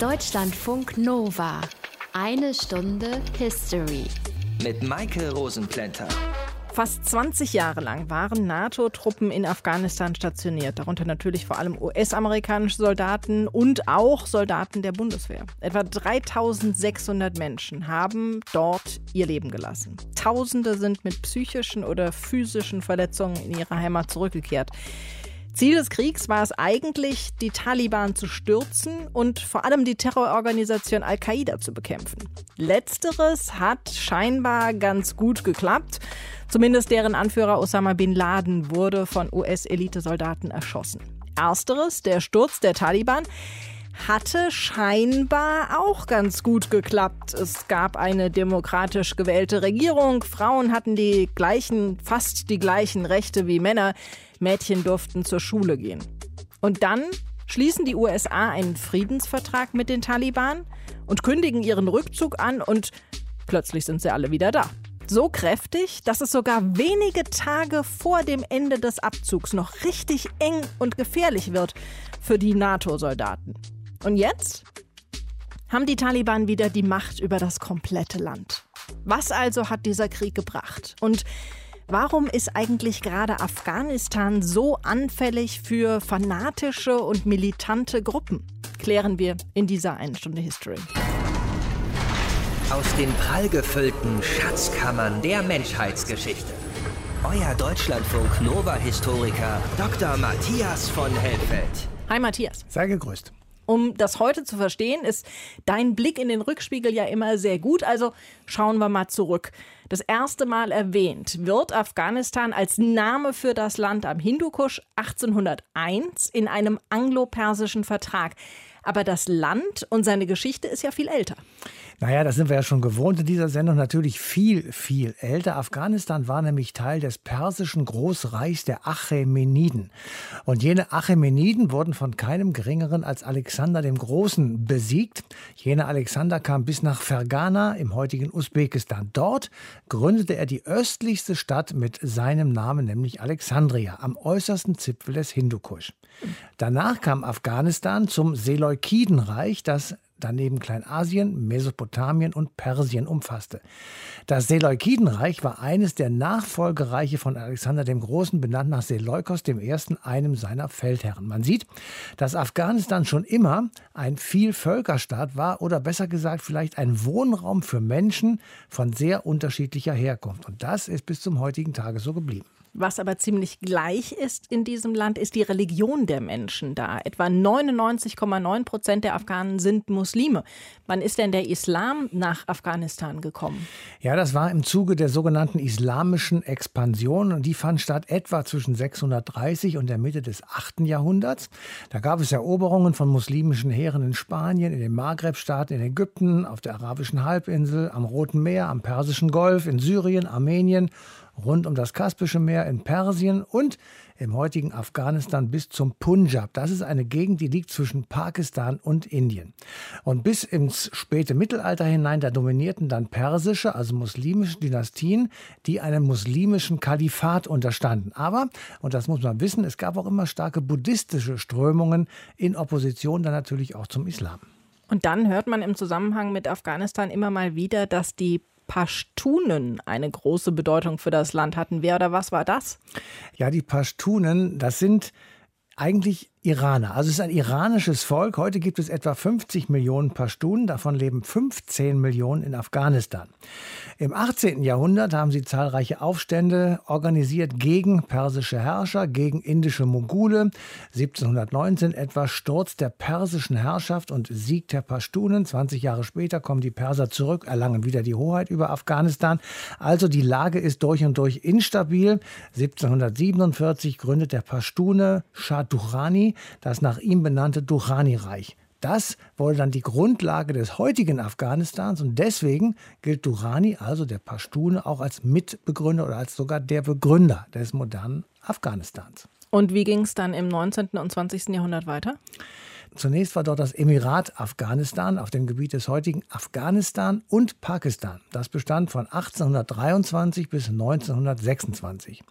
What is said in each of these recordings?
Deutschlandfunk Nova. Eine Stunde History. Mit Maike Rosenplanter. Fast 20 Jahre lang waren NATO-Truppen in Afghanistan stationiert, darunter natürlich vor allem US-amerikanische Soldaten und auch Soldaten der Bundeswehr. Etwa 3600 Menschen haben dort ihr Leben gelassen. Tausende sind mit psychischen oder physischen Verletzungen in ihre Heimat zurückgekehrt. Ziel des Kriegs war es eigentlich, die Taliban zu stürzen und vor allem die Terrororganisation Al-Qaida zu bekämpfen. Letzteres hat scheinbar ganz gut geklappt. Zumindest deren Anführer Osama bin Laden wurde von US-Elitesoldaten erschossen. Ersteres, der Sturz der Taliban, hatte scheinbar auch ganz gut geklappt. Es gab eine demokratisch gewählte Regierung, Frauen hatten die gleichen, fast die gleichen Rechte wie Männer. Mädchen durften zur Schule gehen. Und dann schließen die USA einen Friedensvertrag mit den Taliban und kündigen ihren Rückzug an und plötzlich sind sie alle wieder da. So kräftig, dass es sogar wenige Tage vor dem Ende des Abzugs noch richtig eng und gefährlich wird für die NATO-Soldaten. Und jetzt haben die Taliban wieder die Macht über das komplette Land. Was also hat dieser Krieg gebracht? Und Warum ist eigentlich gerade Afghanistan so anfällig für fanatische und militante Gruppen? Klären wir in dieser einen Stunde History. Aus den prallgefüllten Schatzkammern der Menschheitsgeschichte. Euer Deutschlandfunk Nova-Historiker Dr. Matthias von Helfeld. Hi Matthias. Sei gegrüßt. Um das heute zu verstehen, ist dein Blick in den Rückspiegel ja immer sehr gut. Also schauen wir mal zurück. Das erste Mal erwähnt wird Afghanistan als Name für das Land am Hindukusch 1801 in einem anglo-persischen Vertrag. Aber das Land und seine Geschichte ist ja viel älter. Naja, das sind wir ja schon gewohnt in dieser Sendung. Natürlich viel, viel älter. Afghanistan war nämlich Teil des persischen Großreichs der Achämeniden. Und jene Achämeniden wurden von keinem geringeren als Alexander dem Großen besiegt. Jener Alexander kam bis nach Fergana im heutigen Usbekistan. Dort gründete er die östlichste Stadt mit seinem Namen, nämlich Alexandria, am äußersten Zipfel des Hindukusch. Danach kam Afghanistan zum Seleukidenreich, das daneben Kleinasien, Mesopotamien und Persien umfasste. Das Seleukidenreich war eines der Nachfolgereiche von Alexander dem Großen, benannt nach Seleukos I., einem seiner Feldherren. Man sieht, dass Afghanistan schon immer ein Vielvölkerstaat war oder besser gesagt vielleicht ein Wohnraum für Menschen von sehr unterschiedlicher Herkunft. Und das ist bis zum heutigen Tage so geblieben. Was aber ziemlich gleich ist in diesem Land, ist die Religion der Menschen da. Etwa 99,9 Prozent der Afghanen sind Muslime. Wann ist denn der Islam nach Afghanistan gekommen? Ja, das war im Zuge der sogenannten islamischen Expansion und die fand statt etwa zwischen 630 und der Mitte des 8. Jahrhunderts. Da gab es Eroberungen von muslimischen Heeren in Spanien, in den Maghreb-Staaten, in Ägypten, auf der arabischen Halbinsel, am Roten Meer, am Persischen Golf, in Syrien, Armenien rund um das Kaspische Meer in Persien und im heutigen Afghanistan bis zum Punjab. Das ist eine Gegend, die liegt zwischen Pakistan und Indien. Und bis ins späte Mittelalter hinein, da dominierten dann persische, also muslimische Dynastien, die einem muslimischen Kalifat unterstanden. Aber, und das muss man wissen, es gab auch immer starke buddhistische Strömungen in Opposition dann natürlich auch zum Islam. Und dann hört man im Zusammenhang mit Afghanistan immer mal wieder, dass die Pashtunen eine große Bedeutung für das Land hatten. Wer oder was war das? Ja, die Pashtunen, das sind eigentlich Iraner. Also es ist ein iranisches Volk. Heute gibt es etwa 50 Millionen Pashtunen, davon leben 15 Millionen in Afghanistan. Im 18. Jahrhundert haben sie zahlreiche Aufstände organisiert gegen persische Herrscher, gegen indische Mogule. 1719 etwa Sturz der persischen Herrschaft und Sieg der Pashtunen. 20 Jahre später kommen die Perser zurück, erlangen wieder die Hoheit über Afghanistan. Also die Lage ist durch und durch instabil. 1747 gründet der Pashtune Shah Durrani das nach ihm benannte Durrani-Reich. Das wurde dann die Grundlage des heutigen Afghanistans und deswegen gilt Durrani, also der Pashtune, auch als Mitbegründer oder als sogar der Begründer des modernen Afghanistans. Und wie ging es dann im 19. und 20. Jahrhundert weiter? Zunächst war dort das Emirat Afghanistan auf dem Gebiet des heutigen Afghanistan und Pakistan. Das bestand von 1823 bis 1926.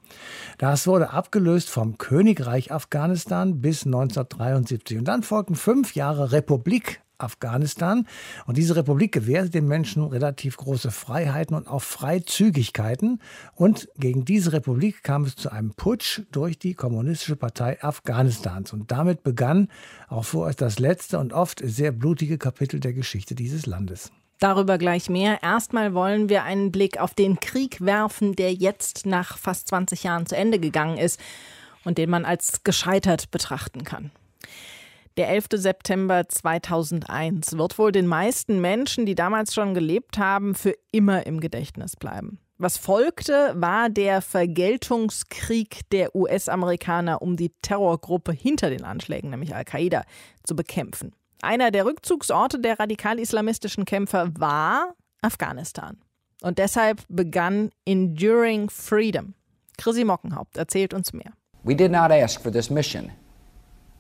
Das wurde abgelöst vom Königreich Afghanistan bis 1973. Und dann folgten fünf Jahre Republik Afghanistan. Und diese Republik gewährte den Menschen relativ große Freiheiten und auch Freizügigkeiten. Und gegen diese Republik kam es zu einem Putsch durch die Kommunistische Partei Afghanistans. Und damit begann auch vorerst das letzte und oft sehr blutige Kapitel der Geschichte dieses Landes. Darüber gleich mehr. Erstmal wollen wir einen Blick auf den Krieg werfen, der jetzt nach fast 20 Jahren zu Ende gegangen ist und den man als gescheitert betrachten kann. Der 11. September 2001 wird wohl den meisten Menschen, die damals schon gelebt haben, für immer im Gedächtnis bleiben. Was folgte, war der Vergeltungskrieg der US-Amerikaner, um die Terrorgruppe hinter den Anschlägen, nämlich Al-Qaida, zu bekämpfen. Einer der Rückzugsorte der radikal-islamistischen Kämpfer war Afghanistan. Und deshalb begann Enduring Freedom. Chrissy Mockenhaupt erzählt uns mehr. We did not ask for this mission,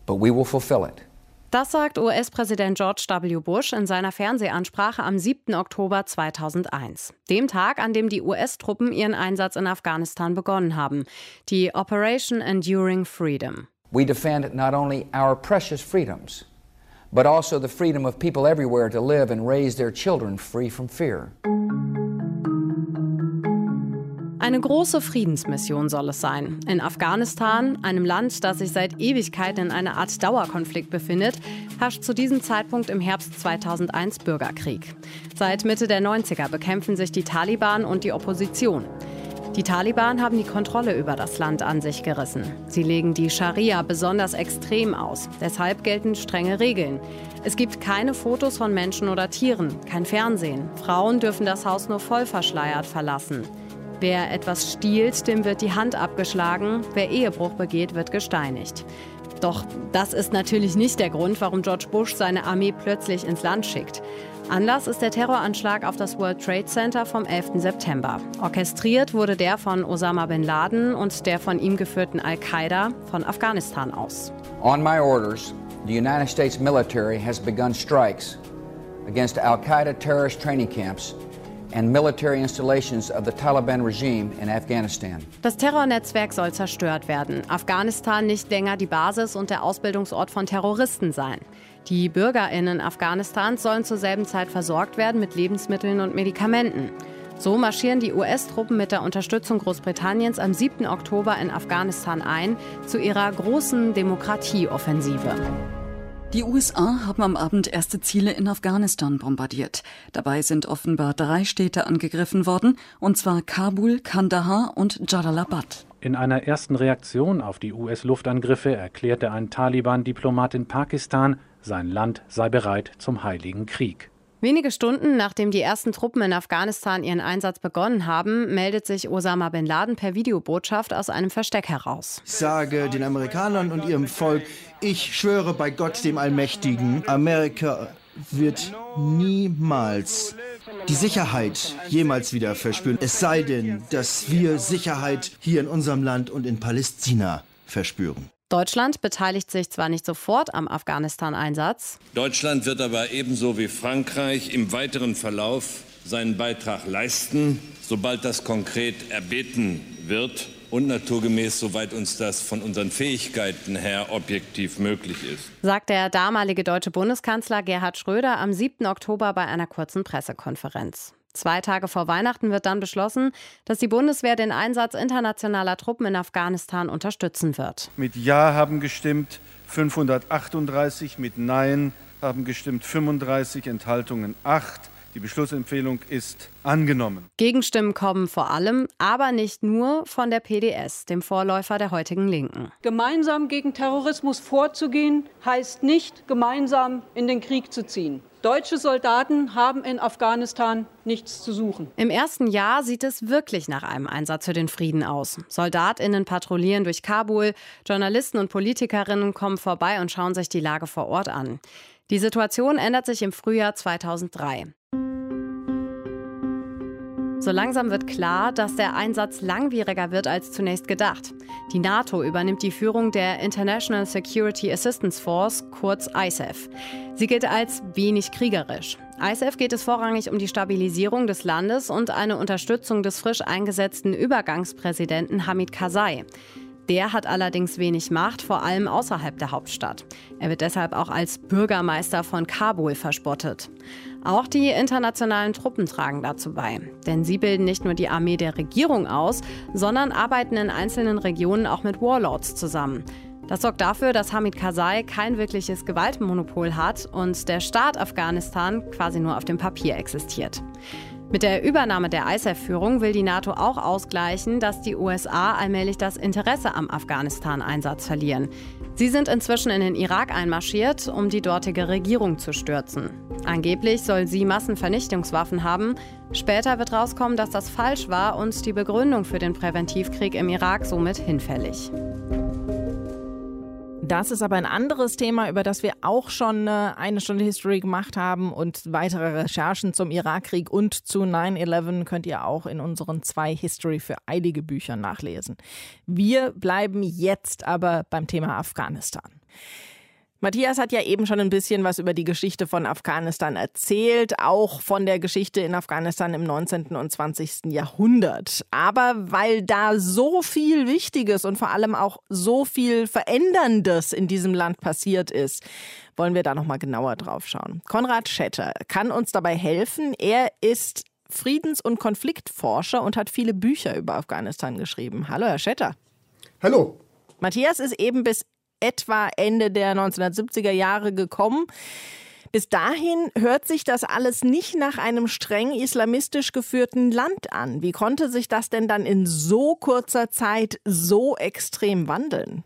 but we will fulfill it. Das sagt US-Präsident George W. Bush in seiner Fernsehansprache am 7. Oktober 2001, dem Tag, an dem die US-Truppen ihren Einsatz in Afghanistan begonnen haben, die Operation Enduring Freedom. We defend not only our precious freedoms, but also the freedom of people everywhere to live and raise their children free from fear. Eine große Friedensmission soll es sein. In Afghanistan, einem Land, das sich seit Ewigkeiten in einer Art Dauerkonflikt befindet, herrscht zu diesem Zeitpunkt im Herbst 2001 Bürgerkrieg. Seit Mitte der 90er bekämpfen sich die Taliban und die Opposition. Die Taliban haben die Kontrolle über das Land an sich gerissen. Sie legen die Scharia besonders extrem aus. Deshalb gelten strenge Regeln. Es gibt keine Fotos von Menschen oder Tieren, kein Fernsehen. Frauen dürfen das Haus nur voll verschleiert verlassen. Wer etwas stiehlt, dem wird die Hand abgeschlagen. Wer Ehebruch begeht, wird gesteinigt. Doch das ist natürlich nicht der Grund, warum George Bush seine Armee plötzlich ins Land schickt. Anlass ist der Terroranschlag auf das World Trade Center vom 11. September. Orchestriert wurde der von Osama bin Laden und der von ihm geführten Al-Qaida von Afghanistan aus. On my orders, the United States military has begun strikes against Al-Qaeda terrorist training camps Das Terrornetzwerk soll zerstört werden. Afghanistan nicht länger die Basis und der Ausbildungsort von Terroristen sein. Die Bürgerinnen Afghanistans sollen zur selben Zeit versorgt werden mit Lebensmitteln und Medikamenten. So marschieren die US-Truppen mit der Unterstützung Großbritanniens am 7. Oktober in Afghanistan ein zu ihrer großen Demokratieoffensive. Die USA haben am Abend erste Ziele in Afghanistan bombardiert. Dabei sind offenbar drei Städte angegriffen worden, und zwar Kabul, Kandahar und Jalalabad. In einer ersten Reaktion auf die US-Luftangriffe erklärte ein Taliban-Diplomat in Pakistan, sein Land sei bereit zum Heiligen Krieg. Wenige Stunden nachdem die ersten Truppen in Afghanistan ihren Einsatz begonnen haben, meldet sich Osama bin Laden per Videobotschaft aus einem Versteck heraus. Ich sage den Amerikanern und ihrem Volk, ich schwöre bei Gott dem Allmächtigen, Amerika wird niemals die Sicherheit jemals wieder verspüren. Es sei denn, dass wir Sicherheit hier in unserem Land und in Palästina verspüren. Deutschland beteiligt sich zwar nicht sofort am Afghanistan-Einsatz. Deutschland wird aber ebenso wie Frankreich im weiteren Verlauf seinen Beitrag leisten, sobald das konkret erbeten wird und naturgemäß, soweit uns das von unseren Fähigkeiten her objektiv möglich ist. Sagt der damalige deutsche Bundeskanzler Gerhard Schröder am 7. Oktober bei einer kurzen Pressekonferenz. Zwei Tage vor Weihnachten wird dann beschlossen, dass die Bundeswehr den Einsatz internationaler Truppen in Afghanistan unterstützen wird. Mit Ja haben gestimmt 538, mit Nein haben gestimmt 35, Enthaltungen 8. Die Beschlussempfehlung ist angenommen. Gegenstimmen kommen vor allem, aber nicht nur von der PDS, dem Vorläufer der heutigen Linken. Gemeinsam gegen Terrorismus vorzugehen, heißt nicht gemeinsam in den Krieg zu ziehen. Deutsche Soldaten haben in Afghanistan nichts zu suchen. Im ersten Jahr sieht es wirklich nach einem Einsatz für den Frieden aus. Soldatinnen patrouillieren durch Kabul, Journalisten und Politikerinnen kommen vorbei und schauen sich die Lage vor Ort an. Die Situation ändert sich im Frühjahr 2003. So langsam wird klar, dass der Einsatz langwieriger wird als zunächst gedacht. Die NATO übernimmt die Führung der International Security Assistance Force, kurz ISAF. Sie gilt als wenig kriegerisch. ISAF geht es vorrangig um die Stabilisierung des Landes und eine Unterstützung des frisch eingesetzten Übergangspräsidenten Hamid Karzai. Der hat allerdings wenig Macht, vor allem außerhalb der Hauptstadt. Er wird deshalb auch als Bürgermeister von Kabul verspottet. Auch die internationalen Truppen tragen dazu bei. Denn sie bilden nicht nur die Armee der Regierung aus, sondern arbeiten in einzelnen Regionen auch mit Warlords zusammen. Das sorgt dafür, dass Hamid Karzai kein wirkliches Gewaltmonopol hat und der Staat Afghanistan quasi nur auf dem Papier existiert. Mit der Übernahme der ISAF-Führung will die NATO auch ausgleichen, dass die USA allmählich das Interesse am Afghanistan-Einsatz verlieren. Sie sind inzwischen in den Irak einmarschiert, um die dortige Regierung zu stürzen. Angeblich soll sie Massenvernichtungswaffen haben. Später wird rauskommen, dass das falsch war und die Begründung für den Präventivkrieg im Irak somit hinfällig. Das ist aber ein anderes Thema, über das wir auch schon äh, eine Stunde History gemacht haben und weitere Recherchen zum Irakkrieg und zu 9-11 könnt ihr auch in unseren zwei History für eilige Büchern nachlesen. Wir bleiben jetzt aber beim Thema Afghanistan. Matthias hat ja eben schon ein bisschen was über die Geschichte von Afghanistan erzählt, auch von der Geschichte in Afghanistan im 19. und 20. Jahrhundert. Aber weil da so viel Wichtiges und vor allem auch so viel Veränderndes in diesem Land passiert ist, wollen wir da noch mal genauer drauf schauen. Konrad Schetter kann uns dabei helfen. Er ist Friedens- und Konfliktforscher und hat viele Bücher über Afghanistan geschrieben. Hallo, Herr Schetter. Hallo. Matthias ist eben bis etwa Ende der 1970er Jahre gekommen. Bis dahin hört sich das alles nicht nach einem streng islamistisch geführten Land an. Wie konnte sich das denn dann in so kurzer Zeit so extrem wandeln?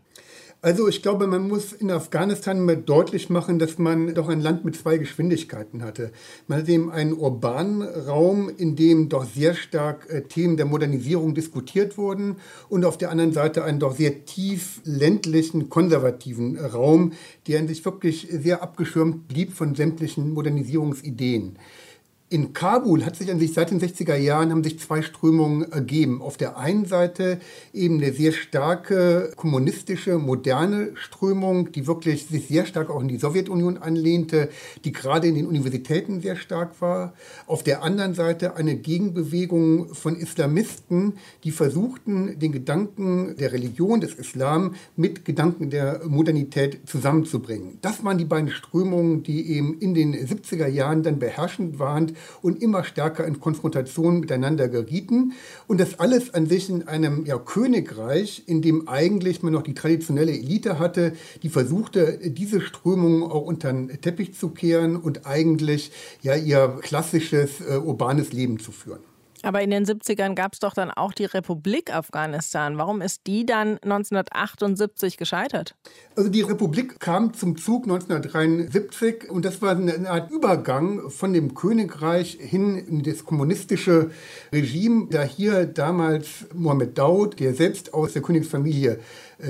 Also ich glaube, man muss in Afghanistan mal deutlich machen, dass man doch ein Land mit zwei Geschwindigkeiten hatte. Man hat eben einen urbanen Raum, in dem doch sehr stark äh, Themen der Modernisierung diskutiert wurden und auf der anderen Seite einen doch sehr tief ländlichen, konservativen Raum, der in sich wirklich sehr abgeschirmt blieb von sämtlichen Modernisierungsideen. In Kabul hat sich an sich seit den 60er Jahren haben sich zwei Strömungen ergeben. Auf der einen Seite eben eine sehr starke kommunistische, moderne Strömung, die wirklich sich sehr stark auch in die Sowjetunion anlehnte, die gerade in den Universitäten sehr stark war. Auf der anderen Seite eine Gegenbewegung von Islamisten, die versuchten, den Gedanken der Religion, des Islam mit Gedanken der Modernität zusammenzubringen. Das waren die beiden Strömungen, die eben in den 70er Jahren dann beherrschend waren und immer stärker in Konfrontation miteinander gerieten. Und das alles an sich in einem ja, Königreich, in dem eigentlich man noch die traditionelle Elite hatte, die versuchte, diese Strömungen auch unter den Teppich zu kehren und eigentlich ja, ihr klassisches äh, urbanes Leben zu führen. Aber in den 70ern gab es doch dann auch die Republik Afghanistan. Warum ist die dann 1978 gescheitert? Also die Republik kam zum Zug 1973 und das war eine Art Übergang von dem Königreich hin in das kommunistische Regime, da hier damals Mohammed Daud, der selbst aus der Königsfamilie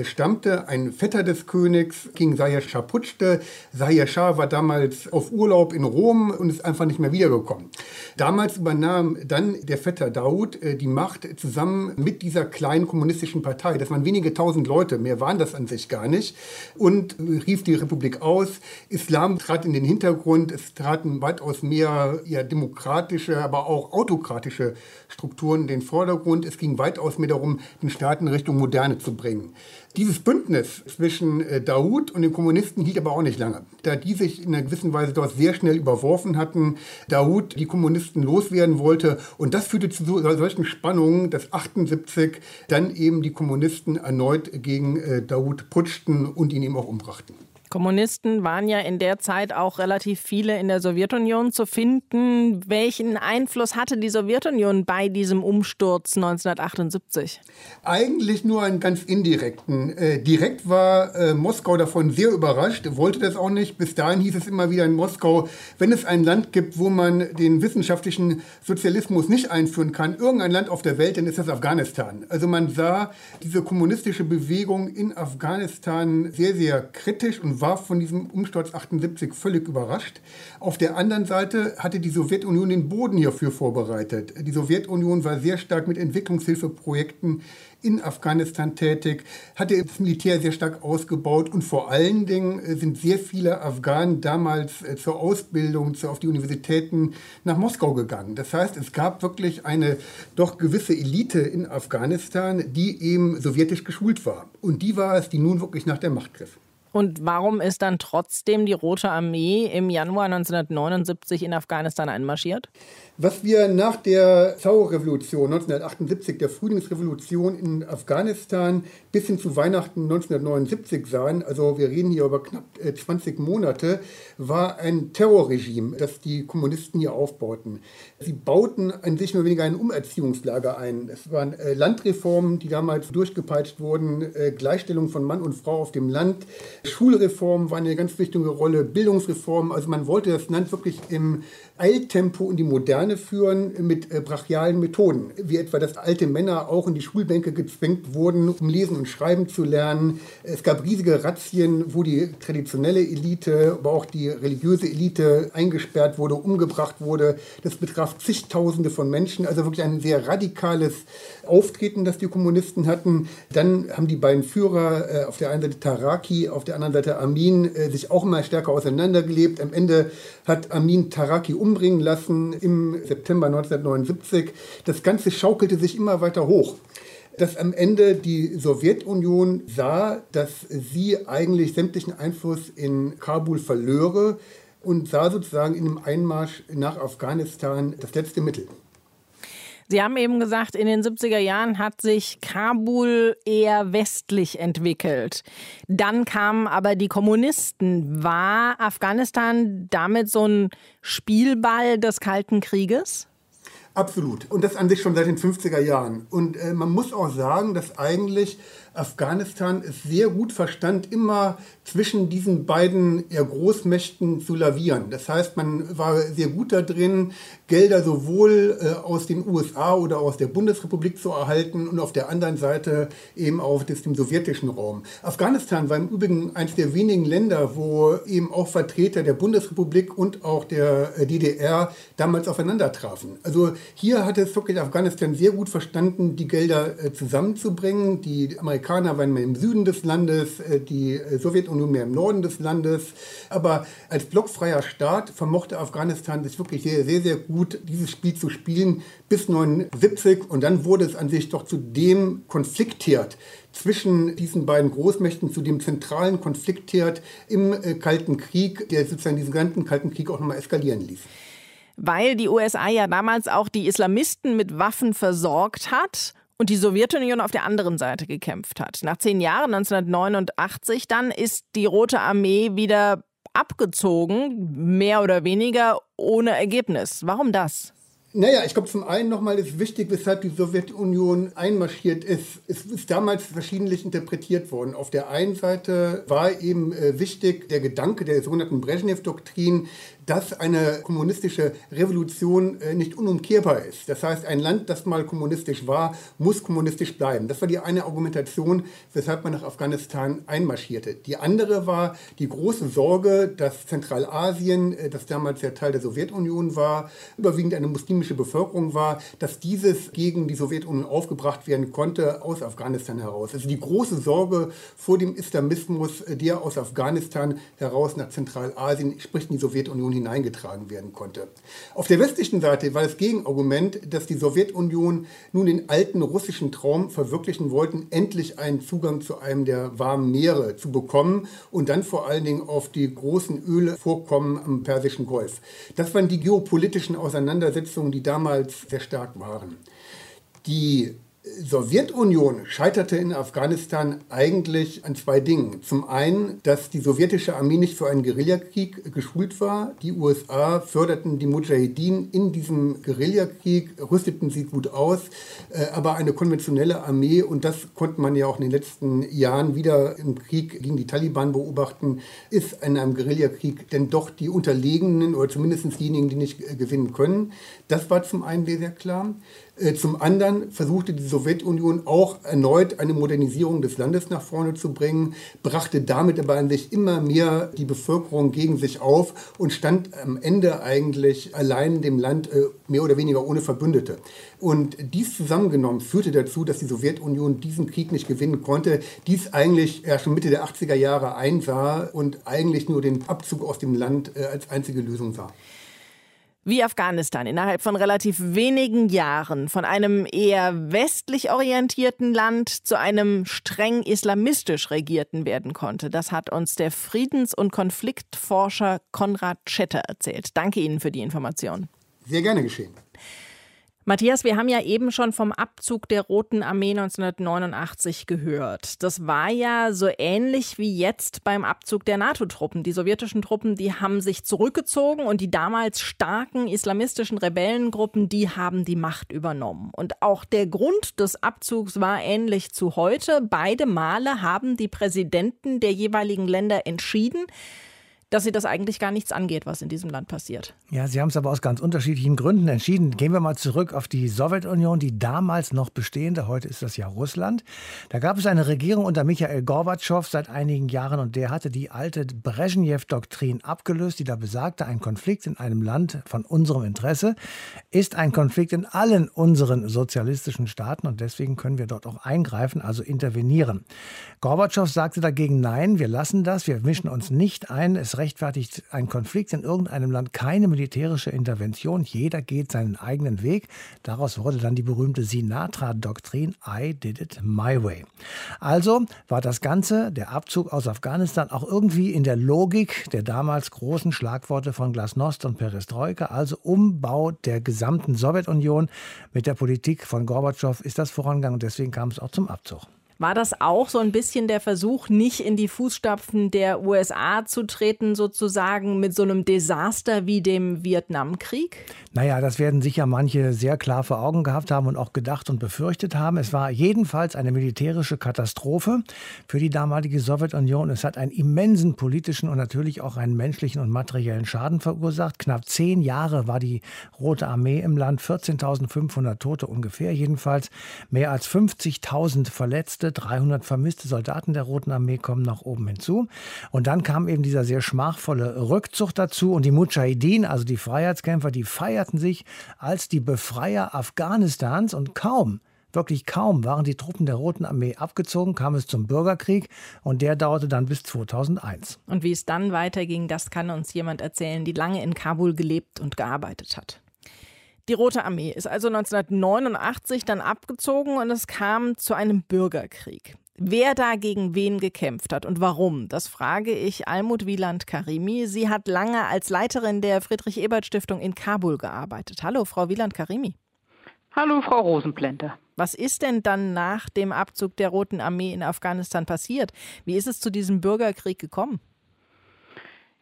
stammte, ein Vetter des Königs, King Zahir Shah putschte. Zahir Shah war damals auf Urlaub in Rom und ist einfach nicht mehr wiedergekommen. Damals übernahm dann der Vetter Daud äh, die Macht zusammen mit dieser kleinen kommunistischen Partei. Das waren wenige tausend Leute, mehr waren das an sich gar nicht. Und rief die Republik aus. Islam trat in den Hintergrund. Es traten weitaus mehr ja, demokratische, aber auch autokratische Strukturen in den Vordergrund. Es ging weitaus mehr darum, den Staat in Richtung Moderne zu bringen. Dieses Bündnis zwischen äh, Daoud und den Kommunisten hielt aber auch nicht lange, da die sich in einer gewissen Weise dort sehr schnell überworfen hatten. Daoud die Kommunisten loswerden wollte und das führte zu solchen Spannungen, dass 78 dann eben die Kommunisten erneut gegen äh, Daoud putschten und ihn eben auch umbrachten. Kommunisten waren ja in der Zeit auch relativ viele in der Sowjetunion zu finden. Welchen Einfluss hatte die Sowjetunion bei diesem Umsturz 1978? Eigentlich nur einen ganz indirekten. Äh, direkt war äh, Moskau davon sehr überrascht, wollte das auch nicht. Bis dahin hieß es immer wieder in Moskau, wenn es ein Land gibt, wo man den wissenschaftlichen Sozialismus nicht einführen kann, irgendein Land auf der Welt, dann ist das Afghanistan. Also man sah diese kommunistische Bewegung in Afghanistan sehr, sehr kritisch und war von diesem Umsturz 78 völlig überrascht. Auf der anderen Seite hatte die Sowjetunion den Boden hierfür vorbereitet. Die Sowjetunion war sehr stark mit Entwicklungshilfeprojekten in Afghanistan tätig, hatte das Militär sehr stark ausgebaut und vor allen Dingen äh, sind sehr viele Afghanen damals äh, zur Ausbildung auf die Universitäten nach Moskau gegangen. Das heißt, es gab wirklich eine doch gewisse Elite in Afghanistan, die eben sowjetisch geschult war. Und die war es, die nun wirklich nach der Macht griff. Und warum ist dann trotzdem die Rote Armee im Januar 1979 in Afghanistan einmarschiert? Was wir nach der Zauberrevolution 1978, der Frühlingsrevolution in Afghanistan bis hin zu Weihnachten 1979 sahen, also wir reden hier über knapp 20 äh, Monate, war ein Terrorregime, das die Kommunisten hier aufbauten. Sie bauten an sich nur weniger ein Umerziehungslager ein. Es waren äh, Landreformen, die damals durchgepeitscht wurden, äh, Gleichstellung von Mann und Frau auf dem Land, Schulreformen waren eine ganz wichtige Rolle, Bildungsreformen. Also man wollte das Land wirklich im Eiltempo in die Moderne führen mit brachialen Methoden, wie etwa, dass alte Männer auch in die Schulbänke gezwängt wurden, um lesen und schreiben zu lernen. Es gab riesige Razzien, wo die traditionelle Elite, aber auch die religiöse Elite eingesperrt wurde, umgebracht wurde. Das betraf zigtausende von Menschen, also wirklich ein sehr radikales Auftreten, das die Kommunisten hatten. Dann haben die beiden Führer, äh, auf der einen Seite Taraki, auf der anderen Seite Amin, äh, sich auch immer stärker auseinandergelebt. Am Ende hat Amin Taraki umbringen lassen im September 1979. Das Ganze schaukelte sich immer weiter hoch dass am Ende die Sowjetunion sah, dass sie eigentlich sämtlichen Einfluss in Kabul verlöre und sah sozusagen in einem Einmarsch nach Afghanistan das letzte Mittel. Sie haben eben gesagt, in den 70er Jahren hat sich Kabul eher westlich entwickelt. Dann kamen aber die Kommunisten. War Afghanistan damit so ein Spielball des Kalten Krieges? Absolut. Und das an sich schon seit den 50er Jahren. Und äh, man muss auch sagen, dass eigentlich Afghanistan es sehr gut verstand, immer zwischen diesen beiden Großmächten zu lavieren. Das heißt, man war sehr gut da drin, Gelder sowohl äh, aus den USA oder aus der Bundesrepublik zu erhalten und auf der anderen Seite eben auch aus dem sowjetischen Raum. Afghanistan war im Übrigen eines der wenigen Länder, wo eben auch Vertreter der Bundesrepublik und auch der äh, DDR damals aufeinander trafen. Also hier hatte es wirklich Afghanistan sehr gut verstanden, die Gelder äh, zusammenzubringen. Die Amerikaner Amerikaner waren mehr im Süden des Landes, äh, die äh, Sowjetunion mehr im Norden des Landes. Aber als blockfreier Staat vermochte Afghanistan sich wirklich sehr, sehr, sehr gut, dieses Spiel zu spielen bis 1979. Und dann wurde es an sich doch zu dem Konfliktherd zwischen diesen beiden Großmächten, zu dem zentralen Konfliktherd im äh, Kalten Krieg, der sozusagen diesen ganzen Kalten Krieg auch nochmal eskalieren ließ weil die USA ja damals auch die Islamisten mit Waffen versorgt hat und die Sowjetunion auf der anderen Seite gekämpft hat. Nach zehn Jahren, 1989 dann, ist die Rote Armee wieder abgezogen, mehr oder weniger ohne Ergebnis. Warum das? Naja, ich glaube, zum einen nochmal ist wichtig, weshalb die Sowjetunion einmarschiert ist. Es ist damals verschiedentlich interpretiert worden. Auf der einen Seite war eben äh, wichtig der Gedanke der sogenannten Brezhnev-Doktrin, dass eine kommunistische Revolution äh, nicht unumkehrbar ist. Das heißt, ein Land, das mal kommunistisch war, muss kommunistisch bleiben. Das war die eine Argumentation, weshalb man nach Afghanistan einmarschierte. Die andere war die große Sorge, dass Zentralasien, äh, das damals ja Teil der Sowjetunion war, überwiegend eine muslimische Bevölkerung war, dass dieses gegen die Sowjetunion aufgebracht werden konnte aus Afghanistan heraus. Also die große Sorge vor dem Islamismus, äh, der aus Afghanistan heraus nach Zentralasien, sprich in die Sowjetunion hineingetragen werden konnte. Auf der westlichen Seite war das Gegenargument, dass die Sowjetunion nun den alten russischen Traum verwirklichen wollten, endlich einen Zugang zu einem der warmen Meere zu bekommen und dann vor allen Dingen auf die großen Ölvorkommen am Persischen Golf. Das waren die geopolitischen Auseinandersetzungen, die damals sehr stark waren. Die Sowjetunion scheiterte in Afghanistan eigentlich an zwei Dingen. Zum einen, dass die sowjetische Armee nicht für einen Guerillakrieg geschult war. Die USA förderten die Mujahedin in diesem Guerillakrieg, rüsteten sie gut aus, äh, aber eine konventionelle Armee, und das konnte man ja auch in den letzten Jahren wieder im Krieg gegen die Taliban beobachten, ist in einem Guerillakrieg denn doch die Unterlegenen oder zumindest diejenigen, die nicht gewinnen können. Das war zum einen sehr, sehr klar. Äh, zum anderen versuchte die Sowjetunion auch erneut eine Modernisierung des Landes nach vorne zu bringen, brachte damit aber an sich immer mehr die Bevölkerung gegen sich auf und stand am Ende eigentlich allein dem Land äh, mehr oder weniger ohne Verbündete. Und dies zusammengenommen führte dazu, dass die Sowjetunion diesen Krieg nicht gewinnen konnte, dies eigentlich erst schon Mitte der 80er Jahre einsah und eigentlich nur den Abzug aus dem Land äh, als einzige Lösung sah. Wie Afghanistan innerhalb von relativ wenigen Jahren von einem eher westlich orientierten Land zu einem streng islamistisch regierten werden konnte, das hat uns der Friedens- und Konfliktforscher Konrad Schetter erzählt. Danke Ihnen für die Information. Sehr gerne geschehen. Matthias, wir haben ja eben schon vom Abzug der Roten Armee 1989 gehört. Das war ja so ähnlich wie jetzt beim Abzug der NATO-Truppen. Die sowjetischen Truppen, die haben sich zurückgezogen und die damals starken islamistischen Rebellengruppen, die haben die Macht übernommen. Und auch der Grund des Abzugs war ähnlich zu heute. Beide Male haben die Präsidenten der jeweiligen Länder entschieden, dass sie das eigentlich gar nichts angeht, was in diesem Land passiert. Ja, sie haben es aber aus ganz unterschiedlichen Gründen entschieden. Gehen wir mal zurück auf die Sowjetunion, die damals noch bestehende, heute ist das ja Russland. Da gab es eine Regierung unter Michael Gorbatschow seit einigen Jahren und der hatte die alte Brezhnev-Doktrin abgelöst, die da besagte, ein Konflikt in einem Land von unserem Interesse ist ein Konflikt in allen unseren sozialistischen Staaten und deswegen können wir dort auch eingreifen, also intervenieren. Gorbatschow sagte dagegen, nein, wir lassen das, wir mischen uns nicht ein, es rechtfertigt ein Konflikt in irgendeinem Land keine militärische Intervention. Jeder geht seinen eigenen Weg. Daraus wurde dann die berühmte Sinatra-Doktrin I did it my way. Also war das Ganze, der Abzug aus Afghanistan, auch irgendwie in der Logik der damals großen Schlagworte von Glasnost und Perestroika, also Umbau der gesamten Sowjetunion. Mit der Politik von Gorbatschow ist das vorangegangen und deswegen kam es auch zum Abzug. War das auch so ein bisschen der Versuch, nicht in die Fußstapfen der USA zu treten, sozusagen mit so einem Desaster wie dem Vietnamkrieg? Naja, das werden sicher manche sehr klar vor Augen gehabt haben und auch gedacht und befürchtet haben. Es war jedenfalls eine militärische Katastrophe für die damalige Sowjetunion. Es hat einen immensen politischen und natürlich auch einen menschlichen und materiellen Schaden verursacht. Knapp zehn Jahre war die Rote Armee im Land, 14.500 Tote ungefähr jedenfalls, mehr als 50.000 Verletzte. 300 vermisste Soldaten der Roten Armee kommen nach oben hinzu. Und dann kam eben dieser sehr schmachvolle Rückzug dazu. Und die Mujahideen, also die Freiheitskämpfer, die feierten sich als die Befreier Afghanistans. Und kaum Wirklich kaum waren die Truppen der Roten Armee abgezogen, kam es zum Bürgerkrieg und der dauerte dann bis 2001. Und wie es dann weiterging, das kann uns jemand erzählen, die lange in Kabul gelebt und gearbeitet hat. Die Rote Armee ist also 1989 dann abgezogen und es kam zu einem Bürgerkrieg. Wer da gegen wen gekämpft hat und warum, das frage ich Almut Wieland Karimi. Sie hat lange als Leiterin der Friedrich-Ebert-Stiftung in Kabul gearbeitet. Hallo, Frau Wieland Karimi. Hallo, Frau Rosenplente. Was ist denn dann nach dem Abzug der Roten Armee in Afghanistan passiert? Wie ist es zu diesem Bürgerkrieg gekommen?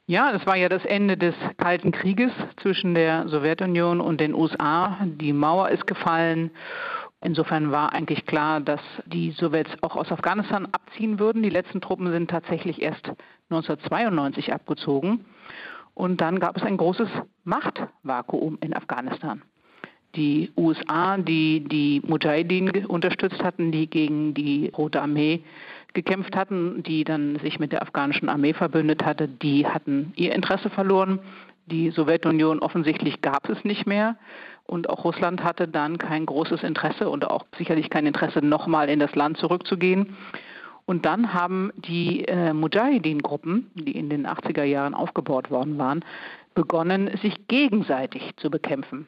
Ja, es war ja das Ende des Kalten Krieges zwischen der Sowjetunion und den USA. Die Mauer ist gefallen. Insofern war eigentlich klar, dass die Sowjets auch aus Afghanistan abziehen würden. Die letzten Truppen sind tatsächlich erst 1992 abgezogen. Und dann gab es ein großes Machtvakuum in Afghanistan. Die USA, die die Mujahideen unterstützt hatten, die gegen die Rote Armee gekämpft hatten, die dann sich mit der afghanischen Armee verbündet hatte, die hatten ihr Interesse verloren. Die Sowjetunion offensichtlich gab es nicht mehr. Und auch Russland hatte dann kein großes Interesse und auch sicherlich kein Interesse, nochmal in das Land zurückzugehen. Und dann haben die äh, Mujahideen-Gruppen, die in den 80er Jahren aufgebaut worden waren, begonnen, sich gegenseitig zu bekämpfen.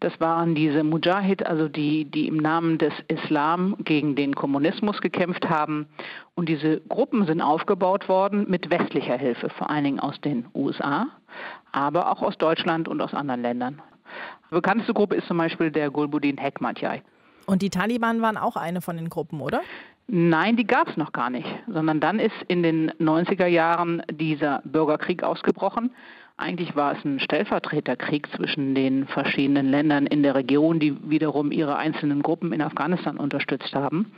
Das waren diese Mujahid, also die, die im Namen des Islam gegen den Kommunismus gekämpft haben. Und diese Gruppen sind aufgebaut worden mit westlicher Hilfe, vor allen Dingen aus den USA, aber auch aus Deutschland und aus anderen Ländern. Die bekannteste Gruppe ist zum Beispiel der Gulbuddin Hekmatyar. Und die Taliban waren auch eine von den Gruppen, oder? Nein, die gab es noch gar nicht, sondern dann ist in den 90er Jahren dieser Bürgerkrieg ausgebrochen. Eigentlich war es ein Stellvertreterkrieg zwischen den verschiedenen Ländern in der Region, die wiederum ihre einzelnen Gruppen in Afghanistan unterstützt haben.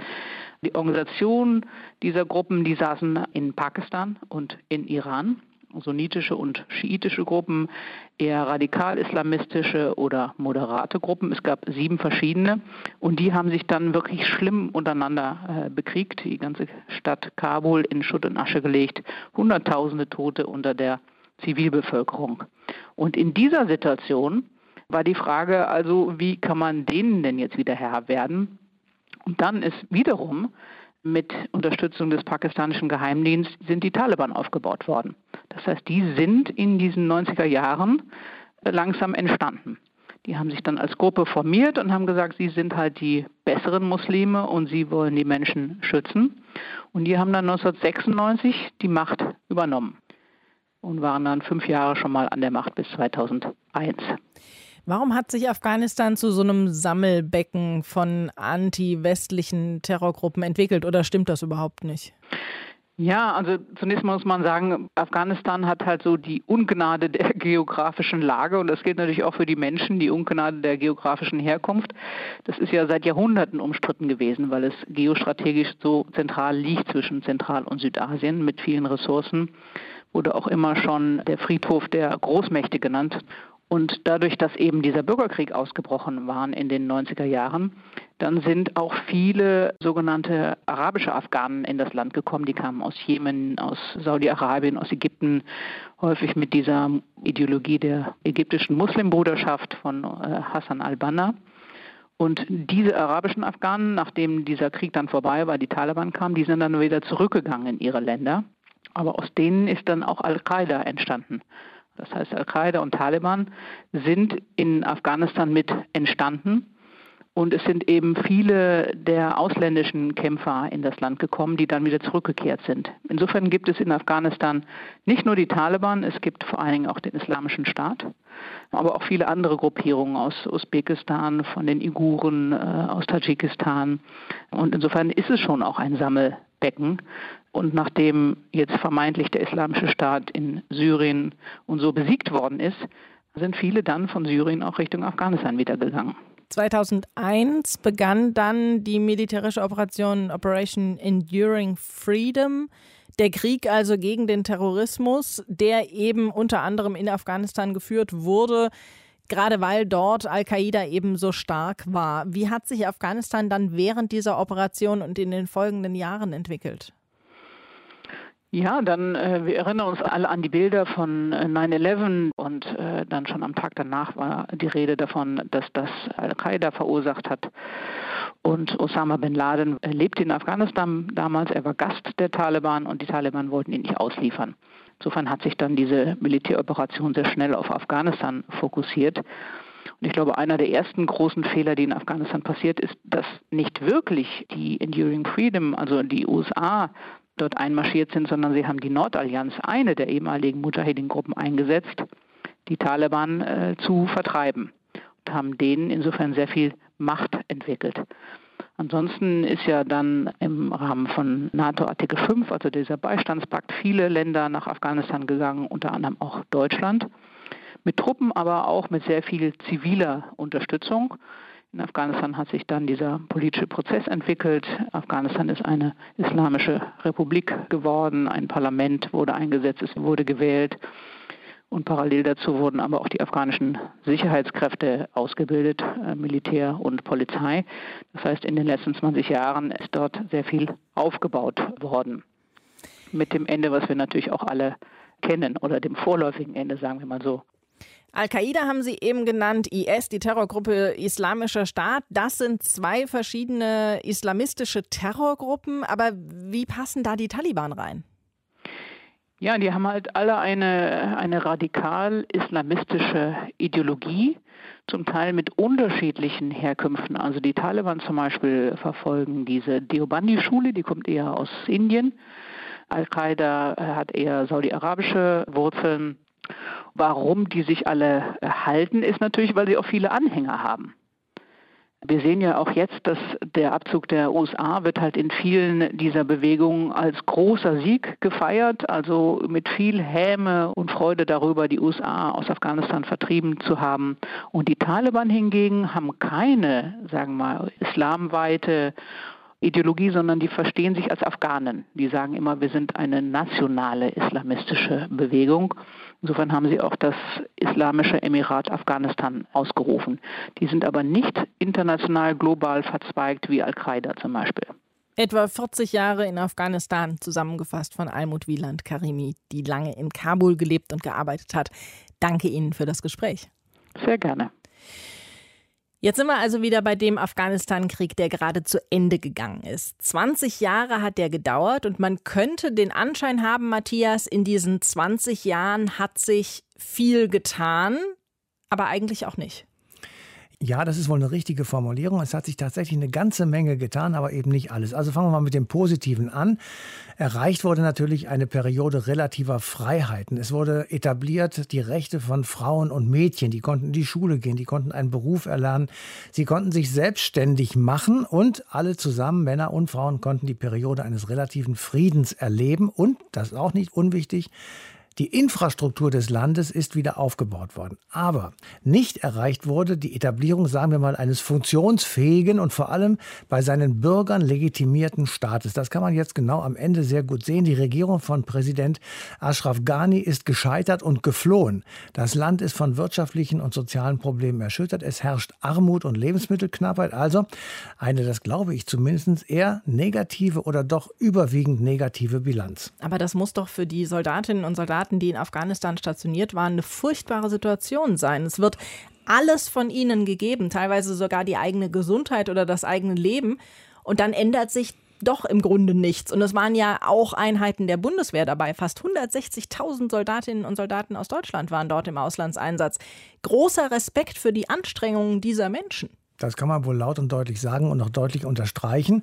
Die Organisation dieser Gruppen, die saßen in Pakistan und in Iran. sunnitische und schiitische Gruppen, eher radikal-islamistische oder moderate Gruppen. Es gab sieben verschiedene und die haben sich dann wirklich schlimm untereinander äh, bekriegt. Die ganze Stadt Kabul in Schutt und Asche gelegt, Hunderttausende Tote unter der Zivilbevölkerung. Und in dieser Situation war die Frage also, wie kann man denen denn jetzt wieder Herr werden? Und dann ist wiederum mit Unterstützung des pakistanischen Geheimdienstes sind die Taliban aufgebaut worden. Das heißt, die sind in diesen 90er Jahren langsam entstanden. Die haben sich dann als Gruppe formiert und haben gesagt, sie sind halt die besseren Muslime und sie wollen die Menschen schützen. Und die haben dann 1996 die Macht übernommen und waren dann fünf Jahre schon mal an der Macht bis 2001. Warum hat sich Afghanistan zu so einem Sammelbecken von anti-westlichen Terrorgruppen entwickelt oder stimmt das überhaupt nicht? Ja, also zunächst muss man sagen, Afghanistan hat halt so die Ungnade der geografischen Lage und das gilt natürlich auch für die Menschen, die Ungnade der geografischen Herkunft. Das ist ja seit Jahrhunderten umstritten gewesen, weil es geostrategisch so zentral liegt zwischen Zentral- und Südasien mit vielen Ressourcen. Wurde auch immer schon der Friedhof der Großmächte genannt. Und dadurch, dass eben dieser Bürgerkrieg ausgebrochen war in den 90er Jahren, dann sind auch viele sogenannte arabische Afghanen in das Land gekommen. Die kamen aus Jemen, aus Saudi-Arabien, aus Ägypten, häufig mit dieser Ideologie der ägyptischen Muslimbruderschaft von äh, Hassan al-Banna. Und diese arabischen Afghanen, nachdem dieser Krieg dann vorbei war, die Taliban kamen, die sind dann wieder zurückgegangen in ihre Länder. Aber aus denen ist dann auch Al-Qaida entstanden. Das heißt, Al-Qaida und Taliban sind in Afghanistan mit entstanden. Und es sind eben viele der ausländischen Kämpfer in das Land gekommen, die dann wieder zurückgekehrt sind. Insofern gibt es in Afghanistan nicht nur die Taliban, es gibt vor allen Dingen auch den Islamischen Staat, aber auch viele andere Gruppierungen aus Usbekistan, von den Iguren, äh, aus Tadschikistan. Und insofern ist es schon auch ein Sammelbecken und nachdem jetzt vermeintlich der Islamische Staat in Syrien und so besiegt worden ist, sind viele dann von Syrien auch Richtung Afghanistan wiedergegangen. 2001 begann dann die militärische Operation Operation Enduring Freedom. Der Krieg also gegen den Terrorismus, der eben unter anderem in Afghanistan geführt wurde, gerade weil dort Al-Qaida eben so stark war. Wie hat sich Afghanistan dann während dieser Operation und in den folgenden Jahren entwickelt? Ja, dann äh, wir erinnern uns alle an die Bilder von äh, 9-11 und äh, dann schon am Tag danach war die Rede davon, dass das Al-Qaida verursacht hat. Und Osama bin Laden lebte in Afghanistan damals, er war Gast der Taliban und die Taliban wollten ihn nicht ausliefern. Insofern hat sich dann diese Militäroperation sehr schnell auf Afghanistan fokussiert. Und ich glaube, einer der ersten großen Fehler, die in Afghanistan passiert ist, dass nicht wirklich die Enduring Freedom, also die USA, dort einmarschiert sind, sondern sie haben die Nordallianz, eine der ehemaligen Mujahedin-Gruppen, eingesetzt, die Taliban äh, zu vertreiben und haben denen insofern sehr viel Macht entwickelt. Ansonsten ist ja dann im Rahmen von NATO Artikel 5, also dieser Beistandspakt, viele Länder nach Afghanistan gegangen, unter anderem auch Deutschland, mit Truppen, aber auch mit sehr viel ziviler Unterstützung. In Afghanistan hat sich dann dieser politische Prozess entwickelt. Afghanistan ist eine islamische Republik geworden. Ein Parlament wurde eingesetzt, es wurde gewählt. Und parallel dazu wurden aber auch die afghanischen Sicherheitskräfte ausgebildet, äh, Militär und Polizei. Das heißt, in den letzten 20 Jahren ist dort sehr viel aufgebaut worden. Mit dem Ende, was wir natürlich auch alle kennen, oder dem vorläufigen Ende, sagen wir mal so. Al-Qaida haben Sie eben genannt, IS, die Terrorgruppe Islamischer Staat. Das sind zwei verschiedene islamistische Terrorgruppen. Aber wie passen da die Taliban rein? Ja, die haben halt alle eine, eine radikal-islamistische Ideologie, zum Teil mit unterschiedlichen Herkünften. Also die Taliban zum Beispiel verfolgen diese Deobandi-Schule, die kommt eher aus Indien. Al-Qaida hat eher saudi-arabische Wurzeln. Warum die sich alle halten, ist natürlich, weil sie auch viele Anhänger haben. Wir sehen ja auch jetzt, dass der Abzug der USA wird halt in vielen dieser Bewegungen als großer Sieg gefeiert, also mit viel Häme und Freude darüber, die USA aus Afghanistan vertrieben zu haben. Und die Taliban hingegen haben keine, sagen wir mal, islamweite Ideologie, sondern die verstehen sich als Afghanen. Die sagen immer, wir sind eine nationale islamistische Bewegung. Insofern haben sie auch das Islamische Emirat Afghanistan ausgerufen. Die sind aber nicht international global verzweigt wie Al-Qaida zum Beispiel. Etwa 40 Jahre in Afghanistan, zusammengefasst von Almut Wieland Karimi, die lange in Kabul gelebt und gearbeitet hat. Danke Ihnen für das Gespräch. Sehr gerne. Jetzt sind wir also wieder bei dem Afghanistan-Krieg, der gerade zu Ende gegangen ist. 20 Jahre hat der gedauert und man könnte den Anschein haben, Matthias, in diesen 20 Jahren hat sich viel getan, aber eigentlich auch nicht. Ja, das ist wohl eine richtige Formulierung. Es hat sich tatsächlich eine ganze Menge getan, aber eben nicht alles. Also fangen wir mal mit dem Positiven an. Erreicht wurde natürlich eine Periode relativer Freiheiten. Es wurde etabliert die Rechte von Frauen und Mädchen. Die konnten in die Schule gehen, die konnten einen Beruf erlernen, sie konnten sich selbstständig machen und alle zusammen, Männer und Frauen, konnten die Periode eines relativen Friedens erleben. Und, das ist auch nicht unwichtig, die Infrastruktur des Landes ist wieder aufgebaut worden. Aber nicht erreicht wurde die Etablierung, sagen wir mal, eines funktionsfähigen und vor allem bei seinen Bürgern legitimierten Staates. Das kann man jetzt genau am Ende sehr gut sehen. Die Regierung von Präsident Ashraf Ghani ist gescheitert und geflohen. Das Land ist von wirtschaftlichen und sozialen Problemen erschüttert. Es herrscht Armut und Lebensmittelknappheit. Also eine, das glaube ich zumindest, eher negative oder doch überwiegend negative Bilanz. Aber das muss doch für die Soldatinnen und Soldaten Soldaten, die in Afghanistan stationiert waren, eine furchtbare Situation sein. Es wird alles von ihnen gegeben, teilweise sogar die eigene Gesundheit oder das eigene Leben. Und dann ändert sich doch im Grunde nichts. Und es waren ja auch Einheiten der Bundeswehr dabei. Fast 160.000 Soldatinnen und Soldaten aus Deutschland waren dort im Auslandseinsatz. Großer Respekt für die Anstrengungen dieser Menschen. Das kann man wohl laut und deutlich sagen und noch deutlich unterstreichen.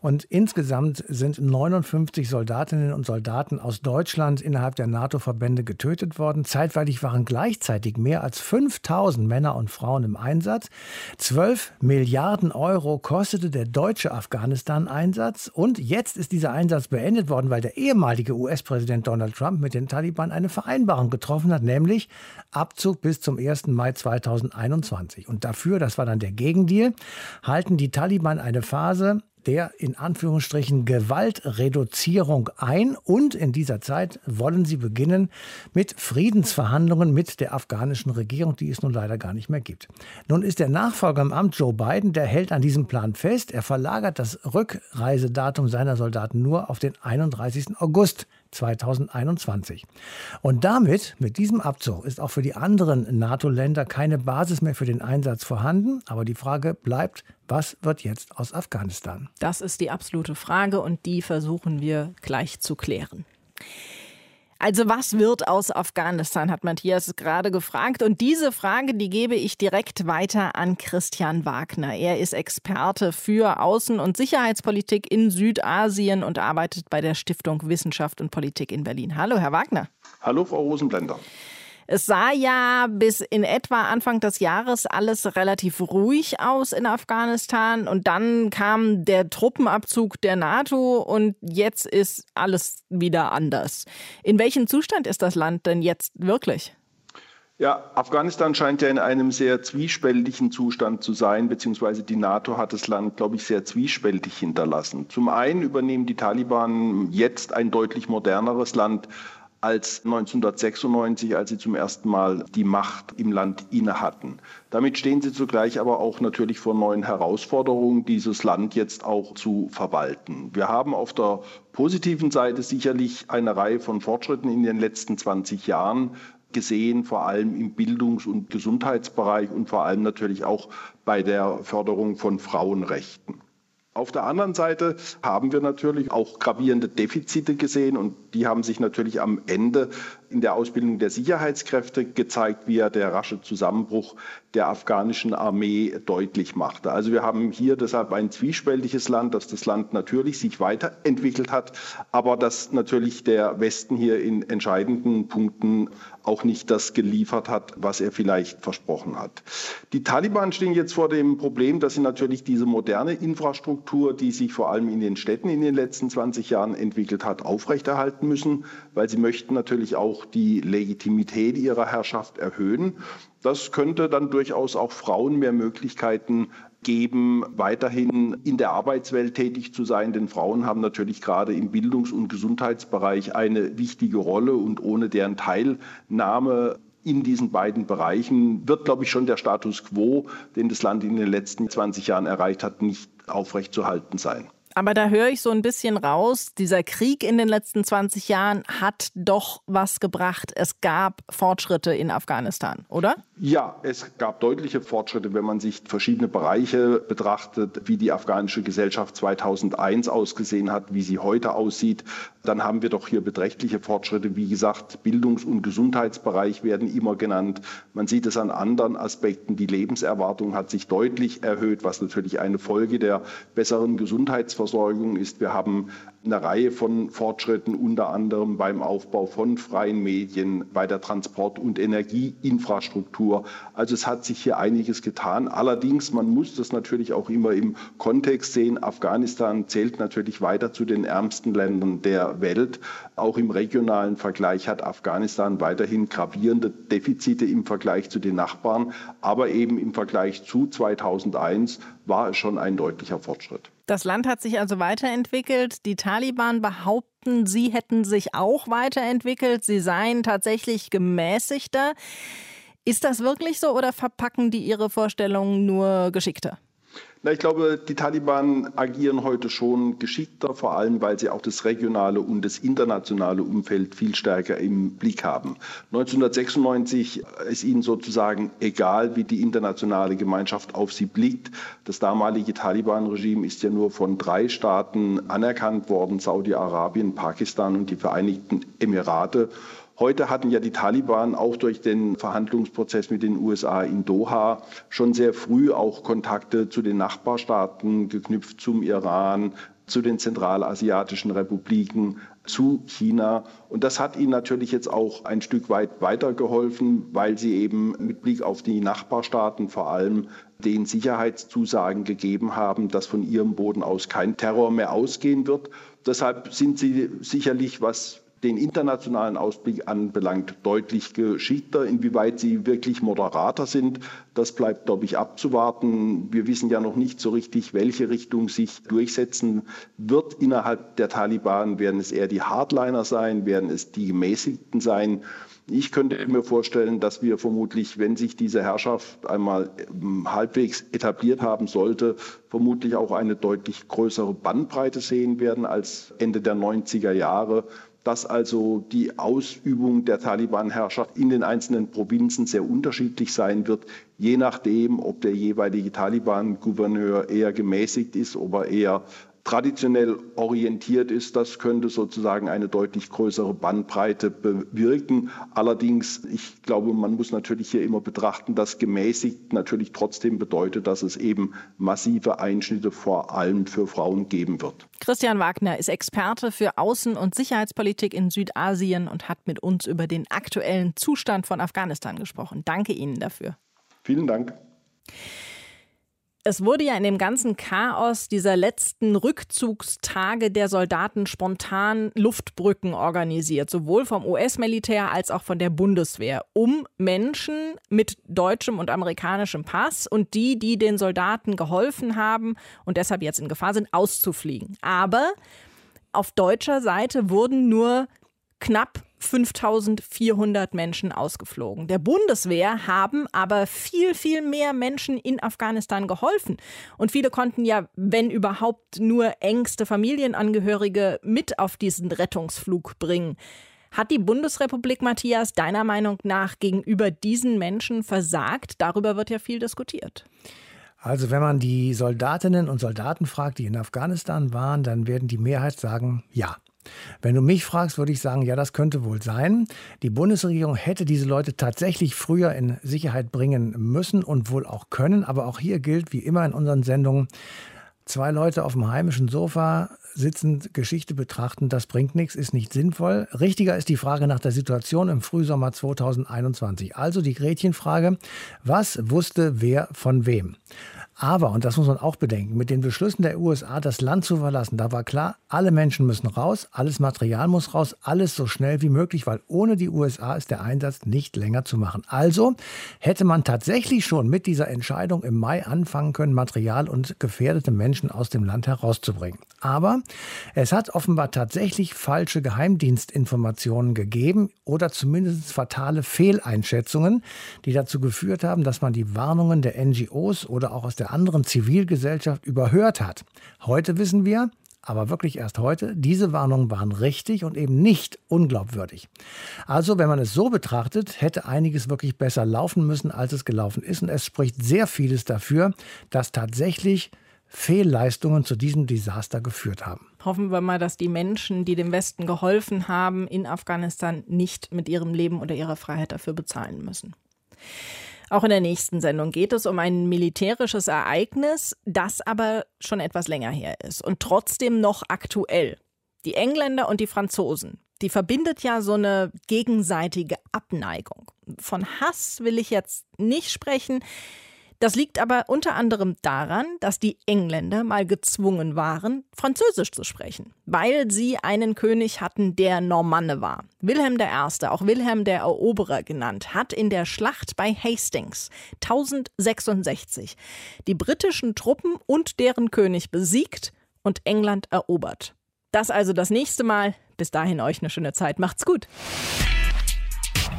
Und insgesamt sind 59 Soldatinnen und Soldaten aus Deutschland innerhalb der NATO-Verbände getötet worden. Zeitweilig waren gleichzeitig mehr als 5000 Männer und Frauen im Einsatz. 12 Milliarden Euro kostete der deutsche Afghanistan-Einsatz. Und jetzt ist dieser Einsatz beendet worden, weil der ehemalige US-Präsident Donald Trump mit den Taliban eine Vereinbarung getroffen hat, nämlich Abzug bis zum 1. Mai 2021. Und dafür, das war dann der Gegen Gegendeal halten die Taliban eine Phase der in Anführungsstrichen Gewaltreduzierung ein und in dieser Zeit wollen sie beginnen mit Friedensverhandlungen mit der afghanischen Regierung, die es nun leider gar nicht mehr gibt. Nun ist der Nachfolger im Amt Joe Biden, der hält an diesem Plan fest. Er verlagert das Rückreisedatum seiner Soldaten nur auf den 31. August 2021. Und damit, mit diesem Abzug, ist auch für die anderen NATO-Länder keine Basis mehr für den Einsatz vorhanden. Aber die Frage bleibt, was wird jetzt aus Afghanistan? Das ist die absolute Frage und die versuchen wir gleich zu klären. Also was wird aus Afghanistan, hat Matthias gerade gefragt. Und diese Frage, die gebe ich direkt weiter an Christian Wagner. Er ist Experte für Außen- und Sicherheitspolitik in Südasien und arbeitet bei der Stiftung Wissenschaft und Politik in Berlin. Hallo, Herr Wagner. Hallo, Frau Rosenblender. Es sah ja bis in etwa Anfang des Jahres alles relativ ruhig aus in Afghanistan und dann kam der Truppenabzug der NATO und jetzt ist alles wieder anders. In welchem Zustand ist das Land denn jetzt wirklich? Ja, Afghanistan scheint ja in einem sehr zwiespältigen Zustand zu sein, beziehungsweise die NATO hat das Land, glaube ich, sehr zwiespältig hinterlassen. Zum einen übernehmen die Taliban jetzt ein deutlich moderneres Land als 1996, als sie zum ersten Mal die Macht im Land inne hatten. Damit stehen sie zugleich aber auch natürlich vor neuen Herausforderungen, dieses Land jetzt auch zu verwalten. Wir haben auf der positiven Seite sicherlich eine Reihe von Fortschritten in den letzten 20 Jahren gesehen, vor allem im Bildungs- und Gesundheitsbereich und vor allem natürlich auch bei der Förderung von Frauenrechten. Auf der anderen Seite haben wir natürlich auch gravierende Defizite gesehen und die haben sich natürlich am Ende in der Ausbildung der Sicherheitskräfte gezeigt, wie er der rasche Zusammenbruch der afghanischen Armee deutlich machte. Also wir haben hier deshalb ein zwiespältiges Land, dass das Land natürlich sich weiterentwickelt hat, aber dass natürlich der Westen hier in entscheidenden Punkten auch nicht das geliefert hat, was er vielleicht versprochen hat. Die Taliban stehen jetzt vor dem Problem, dass sie natürlich diese moderne Infrastruktur, die sich vor allem in den Städten in den letzten 20 Jahren entwickelt hat, aufrechterhalten müssen, weil sie möchten natürlich auch auch die Legitimität ihrer Herrschaft erhöhen. Das könnte dann durchaus auch Frauen mehr Möglichkeiten geben, weiterhin in der Arbeitswelt tätig zu sein. Denn Frauen haben natürlich gerade im Bildungs- und Gesundheitsbereich eine wichtige Rolle und ohne deren Teilnahme in diesen beiden Bereichen wird, glaube ich, schon der Status quo, den das Land in den letzten 20 Jahren erreicht hat, nicht aufrechtzuerhalten sein. Aber da höre ich so ein bisschen raus, dieser Krieg in den letzten 20 Jahren hat doch was gebracht. Es gab Fortschritte in Afghanistan, oder? Ja, es gab deutliche Fortschritte, wenn man sich verschiedene Bereiche betrachtet, wie die afghanische Gesellschaft 2001 ausgesehen hat, wie sie heute aussieht. Dann haben wir doch hier beträchtliche Fortschritte. Wie gesagt, Bildungs- und Gesundheitsbereich werden immer genannt. Man sieht es an anderen Aspekten. Die Lebenserwartung hat sich deutlich erhöht, was natürlich eine Folge der besseren Gesundheitsversorgung Versorgung ist. Wir haben eine Reihe von Fortschritten, unter anderem beim Aufbau von freien Medien, bei der Transport- und Energieinfrastruktur. Also es hat sich hier einiges getan. Allerdings, man muss das natürlich auch immer im Kontext sehen. Afghanistan zählt natürlich weiter zu den ärmsten Ländern der Welt. Auch im regionalen Vergleich hat Afghanistan weiterhin gravierende Defizite im Vergleich zu den Nachbarn. Aber eben im Vergleich zu 2001 war es schon ein deutlicher Fortschritt. Das Land hat sich also weiterentwickelt. Die Taliban behaupten, sie hätten sich auch weiterentwickelt. Sie seien tatsächlich gemäßigter. Ist das wirklich so oder verpacken die ihre Vorstellungen nur geschickter? Na, ich glaube, die Taliban agieren heute schon geschickter, vor allem weil sie auch das regionale und das internationale Umfeld viel stärker im Blick haben. 1996 ist ihnen sozusagen egal, wie die internationale Gemeinschaft auf sie blickt. Das damalige Taliban-Regime ist ja nur von drei Staaten anerkannt worden, Saudi-Arabien, Pakistan und die Vereinigten Emirate. Heute hatten ja die Taliban auch durch den Verhandlungsprozess mit den USA in Doha schon sehr früh auch Kontakte zu den Nachbarstaaten geknüpft, zum Iran, zu den zentralasiatischen Republiken, zu China. Und das hat ihnen natürlich jetzt auch ein Stück weit weitergeholfen, weil sie eben mit Blick auf die Nachbarstaaten vor allem den Sicherheitszusagen gegeben haben, dass von ihrem Boden aus kein Terror mehr ausgehen wird. Deshalb sind sie sicherlich, was den internationalen Ausblick anbelangt, deutlich geschickter. Inwieweit sie wirklich moderater sind, das bleibt, glaube ich, abzuwarten. Wir wissen ja noch nicht so richtig, welche Richtung sich durchsetzen wird innerhalb der Taliban. Werden es eher die Hardliner sein? Werden es die Gemäßigten sein? Ich könnte mir vorstellen, dass wir vermutlich, wenn sich diese Herrschaft einmal ähm, halbwegs etabliert haben sollte, vermutlich auch eine deutlich größere Bandbreite sehen werden als Ende der 90er Jahre dass also die Ausübung der Taliban-Herrschaft in den einzelnen Provinzen sehr unterschiedlich sein wird, je nachdem, ob der jeweilige Taliban-Gouverneur eher gemäßigt ist, ob er eher traditionell orientiert ist. Das könnte sozusagen eine deutlich größere Bandbreite bewirken. Allerdings, ich glaube, man muss natürlich hier immer betrachten, dass gemäßigt natürlich trotzdem bedeutet, dass es eben massive Einschnitte vor allem für Frauen geben wird. Christian Wagner ist Experte für Außen- und Sicherheitspolitik in Südasien und hat mit uns über den aktuellen Zustand von Afghanistan gesprochen. Danke Ihnen dafür. Vielen Dank. Es wurde ja in dem ganzen Chaos dieser letzten Rückzugstage der Soldaten spontan Luftbrücken organisiert, sowohl vom US-Militär als auch von der Bundeswehr, um Menschen mit deutschem und amerikanischem Pass und die, die den Soldaten geholfen haben und deshalb jetzt in Gefahr sind, auszufliegen. Aber auf deutscher Seite wurden nur knapp 5400 Menschen ausgeflogen. Der Bundeswehr haben aber viel, viel mehr Menschen in Afghanistan geholfen. Und viele konnten ja, wenn überhaupt, nur engste Familienangehörige mit auf diesen Rettungsflug bringen. Hat die Bundesrepublik, Matthias, deiner Meinung nach gegenüber diesen Menschen versagt? Darüber wird ja viel diskutiert. Also wenn man die Soldatinnen und Soldaten fragt, die in Afghanistan waren, dann werden die Mehrheit sagen, ja. Wenn du mich fragst, würde ich sagen, ja, das könnte wohl sein. Die Bundesregierung hätte diese Leute tatsächlich früher in Sicherheit bringen müssen und wohl auch können. Aber auch hier gilt, wie immer in unseren Sendungen, zwei Leute auf dem heimischen Sofa sitzen, Geschichte betrachten, das bringt nichts, ist nicht sinnvoll. Richtiger ist die Frage nach der Situation im Frühsommer 2021. Also die Gretchenfrage, was wusste wer von wem? Aber, und das muss man auch bedenken, mit den Beschlüssen der USA, das Land zu verlassen, da war klar, alle Menschen müssen raus, alles Material muss raus, alles so schnell wie möglich, weil ohne die USA ist der Einsatz nicht länger zu machen. Also hätte man tatsächlich schon mit dieser Entscheidung im Mai anfangen können, Material und gefährdete Menschen aus dem Land herauszubringen. Aber es hat offenbar tatsächlich falsche Geheimdienstinformationen gegeben oder zumindest fatale Fehleinschätzungen, die dazu geführt haben, dass man die Warnungen der NGOs oder auch aus der anderen Zivilgesellschaft überhört hat. Heute wissen wir, aber wirklich erst heute, diese Warnungen waren richtig und eben nicht unglaubwürdig. Also, wenn man es so betrachtet, hätte einiges wirklich besser laufen müssen, als es gelaufen ist. Und es spricht sehr vieles dafür, dass tatsächlich Fehlleistungen zu diesem Desaster geführt haben. Hoffen wir mal, dass die Menschen, die dem Westen geholfen haben, in Afghanistan nicht mit ihrem Leben oder ihrer Freiheit dafür bezahlen müssen. Auch in der nächsten Sendung geht es um ein militärisches Ereignis, das aber schon etwas länger her ist und trotzdem noch aktuell. Die Engländer und die Franzosen, die verbindet ja so eine gegenseitige Abneigung. Von Hass will ich jetzt nicht sprechen. Das liegt aber unter anderem daran, dass die Engländer mal gezwungen waren, Französisch zu sprechen, weil sie einen König hatten, der Normanne war. Wilhelm I., auch Wilhelm der Eroberer genannt, hat in der Schlacht bei Hastings 1066 die britischen Truppen und deren König besiegt und England erobert. Das also das nächste Mal. Bis dahin euch eine schöne Zeit. Macht's gut.